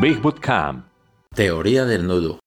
Big Bootcamp. Teoría del nudo.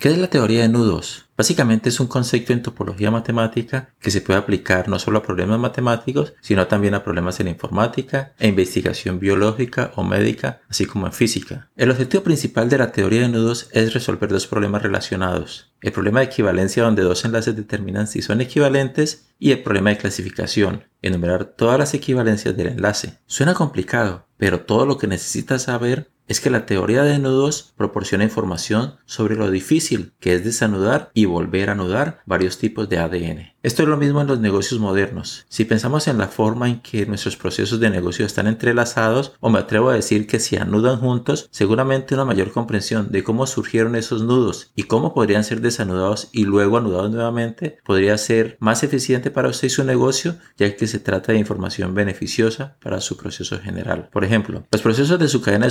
¿Qué es la teoría de nudos? Básicamente es un concepto en topología matemática que se puede aplicar no solo a problemas matemáticos, sino también a problemas en informática e investigación biológica o médica, así como en física. El objetivo principal de la teoría de nudos es resolver dos problemas relacionados. El problema de equivalencia donde dos enlaces determinan si son equivalentes y el problema de clasificación, enumerar todas las equivalencias del enlace. Suena complicado, pero todo lo que necesitas saber es que la teoría de nudos proporciona información sobre lo difícil que es desanudar y volver a anudar varios tipos de ADN. Esto es lo mismo en los negocios modernos. Si pensamos en la forma en que nuestros procesos de negocio están entrelazados, o me atrevo a decir que si anudan juntos, seguramente una mayor comprensión de cómo surgieron esos nudos y cómo podrían ser desanudados y luego anudados nuevamente podría ser más eficiente para usted y su negocio, ya que se trata de información beneficiosa para su proceso general. Por ejemplo, los procesos de su cadena de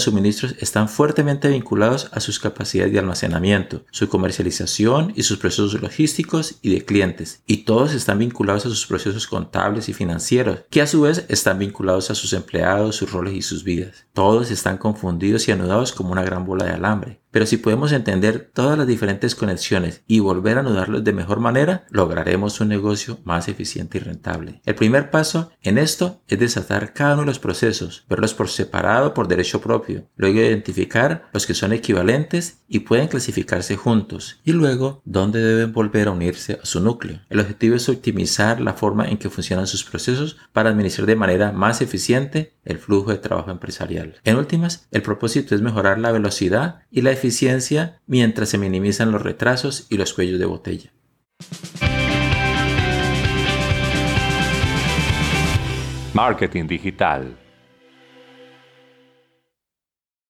están fuertemente vinculados a sus capacidades de almacenamiento, su comercialización y sus procesos logísticos y de clientes, y todo están vinculados a sus procesos contables y financieros, que a su vez están vinculados a sus empleados, sus roles y sus vidas. Todos están confundidos y anudados como una gran bola de alambre. Pero si podemos entender todas las diferentes conexiones y volver a anudarlos de mejor manera, lograremos un negocio más eficiente y rentable. El primer paso en esto es desatar cada uno de los procesos, verlos por separado por derecho propio, luego identificar los que son equivalentes y pueden clasificarse juntos, y luego dónde deben volver a unirse a su núcleo. El objetivo es optimizar la forma en que funcionan sus procesos para administrar de manera más eficiente el flujo de trabajo empresarial. En últimas, el propósito es mejorar la velocidad y la eficiencia mientras se minimizan los retrasos y los cuellos de botella. Marketing digital.